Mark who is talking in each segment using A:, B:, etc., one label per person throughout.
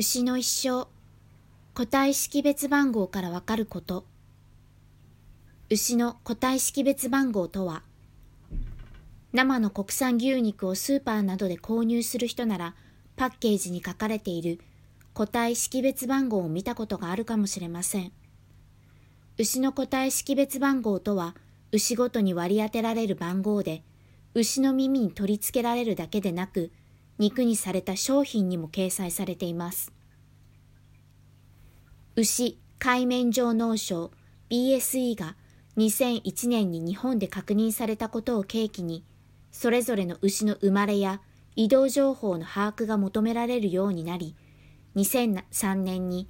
A: 牛の一生個体識別番号からわかること。牛の個体識別番号とは生の国産牛肉をスーパーなどで購入する人ならパッケージに書かれている個体識別番号を見たことがあるかもしれません。牛の個体識別番号とは牛ごとに割り当てられる番号で牛の耳に取り付けられるだけでなく肉にされた商品にも掲載されています。牛海面上脳症 BSE が2001年に日本で確認されたことを契機に、それぞれの牛の生まれや移動情報の把握が求められるようになり、2003年に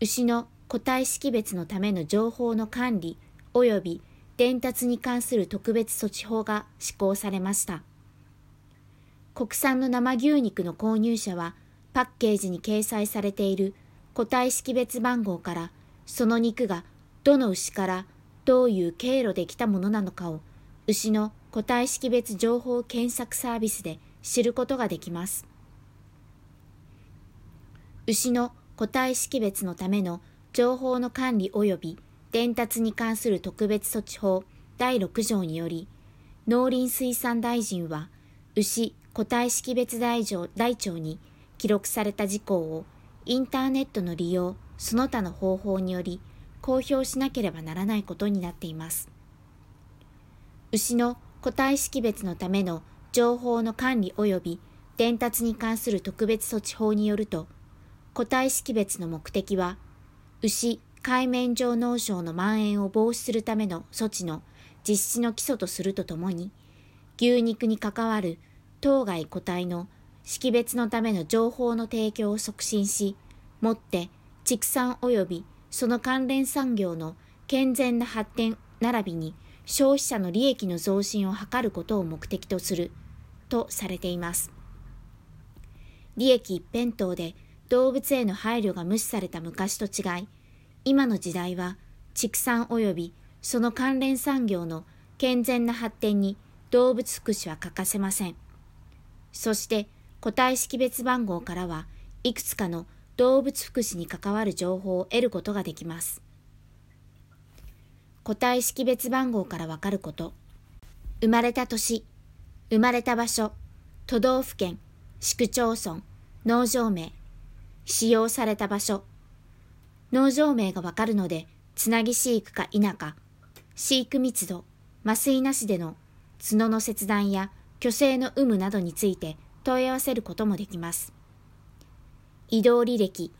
A: 牛の個体識別のための情報の管理及び伝達に関する特別措置法が施行されました。国産の生牛肉の購入者はパッケージに掲載されている個体識別番号からその肉がどの牛からどういう経路で来たものなのかを牛の個体識別情報検索サービスで知ることができます。牛の個体識別のための情報の管理及び伝達に関する特別措置法第6条により農林水産大臣は牛個体識別台帳台帳に記録された事項をインターネットの利用、その他の方法により公表しなければならないことになっています。牛の個体識別のための情報の管理及び伝達に関する特別措置法によると、個体識別の目的は、牛海面上脳症の蔓延を防止するための措置の実施の基礎とするとともに、牛肉に関わる当該個体の識別のための情報の提供を促進し、もって畜産及びその関連産業の健全な発展並びに消費者の利益の増進を図ることを目的とするとされています。利益一辺倒で動物への配慮が無視された昔と違い、今の時代は畜産及びその関連産業の健全な発展に動物福祉は欠かせません。そして個体識別番号からはいくつかの動物福祉に関わる情報を得ることができます。個体識別番号からわかること。生まれた年、生まれた場所、都道府県、市区町村、農場名、使用された場所。農場名がわかるので、つなぎ飼育か否か、飼育密度、麻酔なしでの角の切断や虚勢の有無などについて問い合わせることもできます。移動履歴。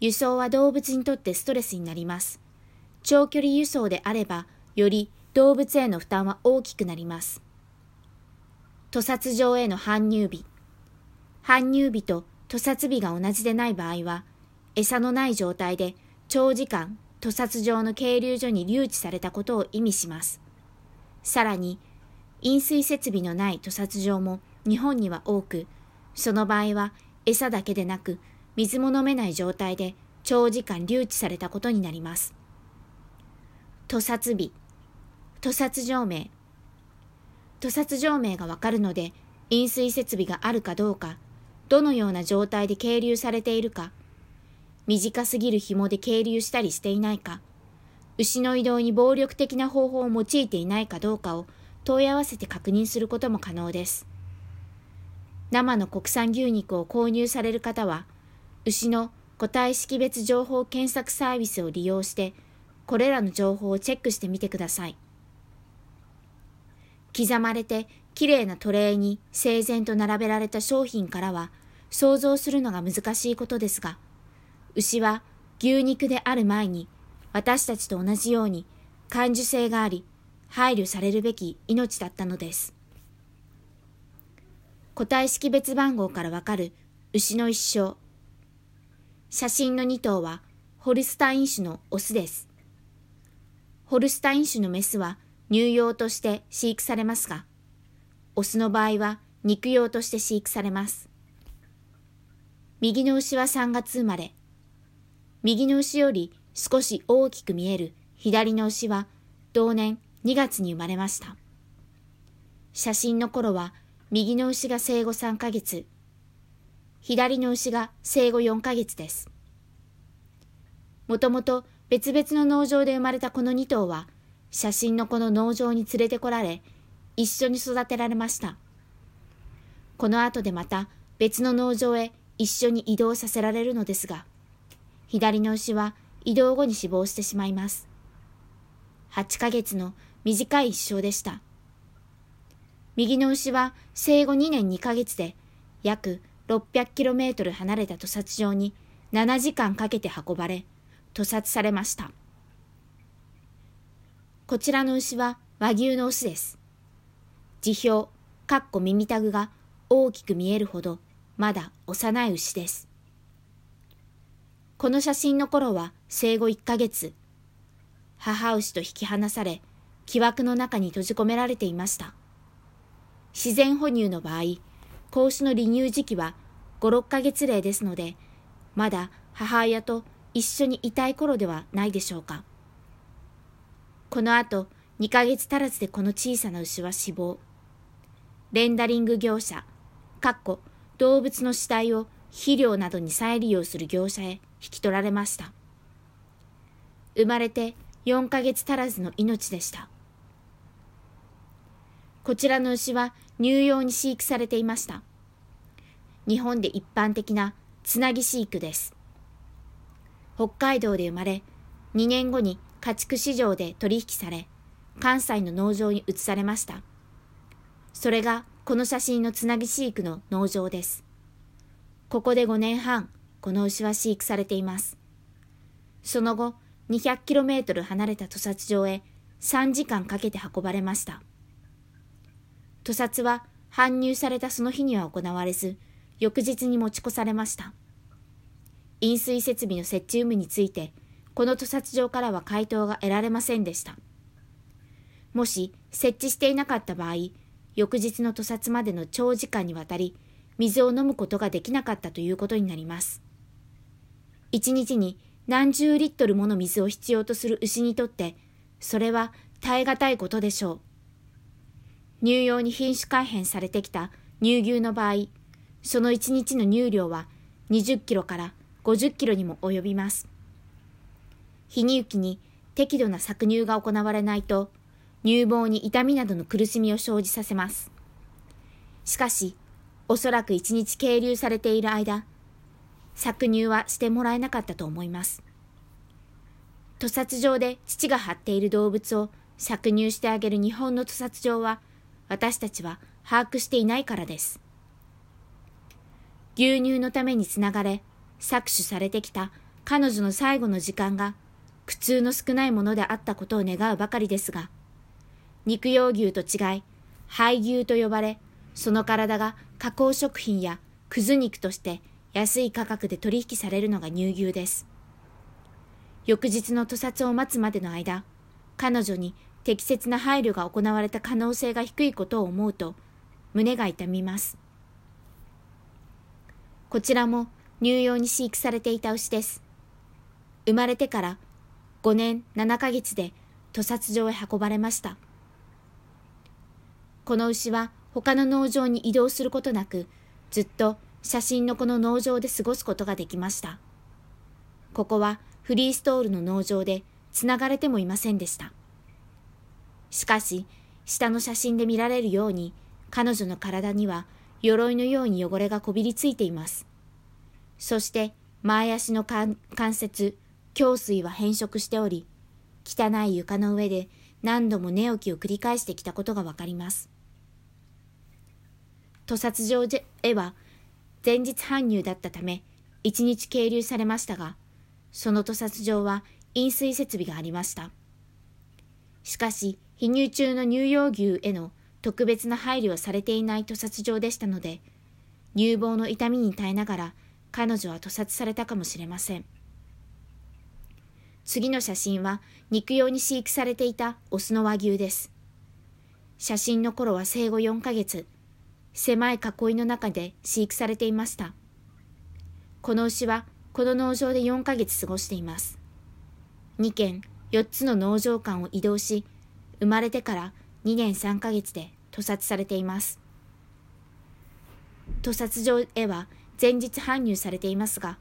A: 輸送は動物にとってストレスになります。長距離輸送であれば、より動物への負担は大きくなります。屠殺場への搬入日。搬入日と屠殺日が同じでない場合は、餌のない状態で長時間屠殺場の係留所に留置されたことを意味します。さらに、飲水設備のない屠殺場も日本には多く、その場合は餌だけでなく水も飲めない状態で長時間留置されたことになります。屠殺日、屠殺場名。屠殺場名がわかるので、飲水設備があるかどうか、どのような状態で係留されているか、短すぎる紐で係留したりしていないか、牛の移動に暴力的な方法を用いていないかどうかを問い合わせて確認することも可能です。生の国産牛肉を購入される方は、牛の個体識別情報検索サービスを利用して、これらの情報をチェックしてみてください。刻まれてきれいなトレイに整然と並べられた商品からは想像するのが難しいことですが、牛は牛肉である前に私たちと同じように感受性があり、配慮されるべき命だったのです。個体識別番号からわかる牛の一生。写真の2頭はホルスタイン種のオスです。ホルスタイン種のメスは乳用として飼育されますが、オスの場合は肉用として飼育されます。右の牛は3月生まれ、右の牛より少し大きく見える左の牛は同年2月に生まれました。写真の頃は右の牛が生後3ヶ月、左の牛が生後4ヶ月です。もともと別々の農場で生まれたこの2頭は、写真のこの農場に連れてこられ、一緒に育てられました。この後でまた別の農場へ一緒に移動させられるのですが、左の牛は移動後に死亡してしまいます。8ヶ月の短い一生でした。右の牛は生後2年2ヶ月で約 600km 離れた屠殺場に7時間かけて運ばれ、屠殺されました。こちらの牛は和牛の牛です。辞表、かっこ耳タグが大きく見えるほどまだ幼い牛です。この写真の頃は生後1ヶ月。母牛と引き離され、木枠の中に閉じ込められていました。自然哺乳の場合、子牛の離乳時期は5、6ヶ月例ですので、まだ母親と一緒にいたい頃ではないでしょうか。この後、2ヶ月足らずでこの小さな牛は死亡。レンダリング業者、かっこ動物の死体を肥料などに再利用する業者へ引き取られました。生まれて4ヶ月足らずの命でした。こちらの牛は乳用に飼育されていました。日本で一般的なつなぎ飼育です。北海道で生まれ、2年後に家畜市場で取引され、関西の農場に移されました。それがこの写真のつなぎ飼育の農場です。ここで5年半、この牛は飼育されています。その後、200km 離れた屠殺場へ3時間かけて運ばれました。屠殺は搬入されたその日には行われず、翌日に持ち越されました。飲水設備の設置有無について、この屠殺場からは回答が得られませんでした。もし設置していなかった場合、翌日の屠殺までの長時間にわたり、水を飲むことができなかったということになります。一日に何十リットルもの水を必要とする牛にとって、それは耐え難いことでしょう。乳用に品種改変されてきた乳牛の場合、その一日の乳量は20キロから50キロにも及びます。日に行きに適度な搾乳が行われないと、乳房に痛みなどの苦しみを生じさせます。しかし、おそらく一日係留されている間、搾乳はしてもらえなかったと思います。屠殺場で父が張っている動物を搾乳してあげる日本の屠殺場は、私たちは把握していないからです。牛乳のためにつながれ、搾取されてきた彼女の最後の時間が苦痛の少ないものであったことを願うばかりですが、肉用牛と違い、廃牛と呼ばれ、その体が加工食品やくず肉として安い価格で取引されるのが乳牛です。翌日の屠殺を待つまでの間、彼女に適切な配慮が行われた可能性が低いことを思うと、胸が痛みます。こちらも乳用に飼育されていた牛です。生まれてから5年7ヶ月で屠殺場へ運ばれました。この牛は他の農場に移動することなく、ずっと写真のこの農場で過ごすことができました。ここはフリーストールの農場で繋がれてもいませんでした。しかし、下の写真で見られるように、彼女の体には鎧のように汚れがこびりついています。そして、前足の関節、胸水は変色しており、汚い床の上で何度も寝起きを繰り返してきたことがわかります。屠殺場へは前日搬入だったため、一日係留されましたが、その屠殺場は飲水設備がありました。しかし、避乳中の乳幼牛への特別な配慮をされていない屠殺場でしたので、乳房の痛みに耐えながら彼女は屠殺されたかもしれません。次の写真は肉用に飼育されていたオスの和牛です。写真の頃は生後4ヶ月、狭い囲いの中で飼育されていました。この牛はこの農場で4ヶ月過ごしています。2軒4つの農場間を移動し、生まれてから2年3ヶ月で屠殺されています。屠殺場へは前日搬入されていますが、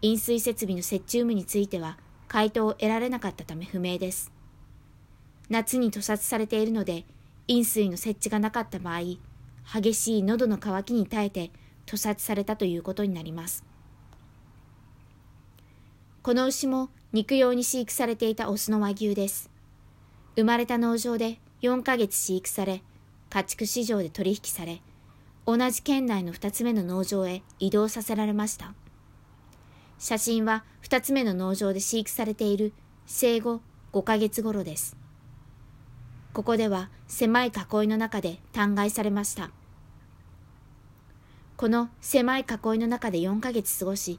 A: 飲水設備の設置有無については回答を得られなかったため不明です。夏に屠殺されているので、飲水の設置がなかった場合、激しい喉の渇きに耐えて屠殺されたということになります。この牛も肉用に飼育されていたオスの和牛です。生まれた農場で4ヶ月飼育され、家畜市場で取引され、同じ県内の2つ目の農場へ移動させられました。写真は2つ目の農場で飼育されている生後5ヶ月頃です。ここでは狭い囲いの中で嘆外されました。この狭い囲いの中で4ヶ月過ごし、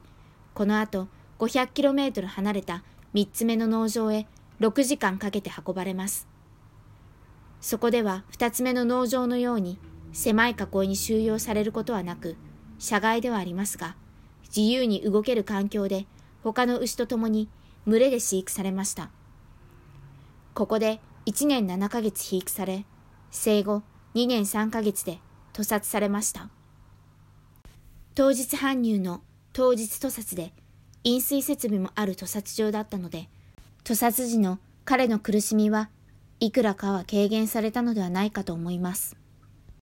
A: この後 500km 離れた3つ目の農場へ6時間かけて運ばれます。そこでは2つ目の農場のように狭い囲いに収容されることはなく、社外ではありますが、自由に動ける環境で他の牛と共に群れで飼育されました。ここで1年7ヶ月被育され、生後2年3ヶ月で屠殺されました。当日搬入の当日屠殺で飲水設備もある屠殺場だったので、屠殺時の彼の苦しみはいくらかは軽減されたのではないかと思います。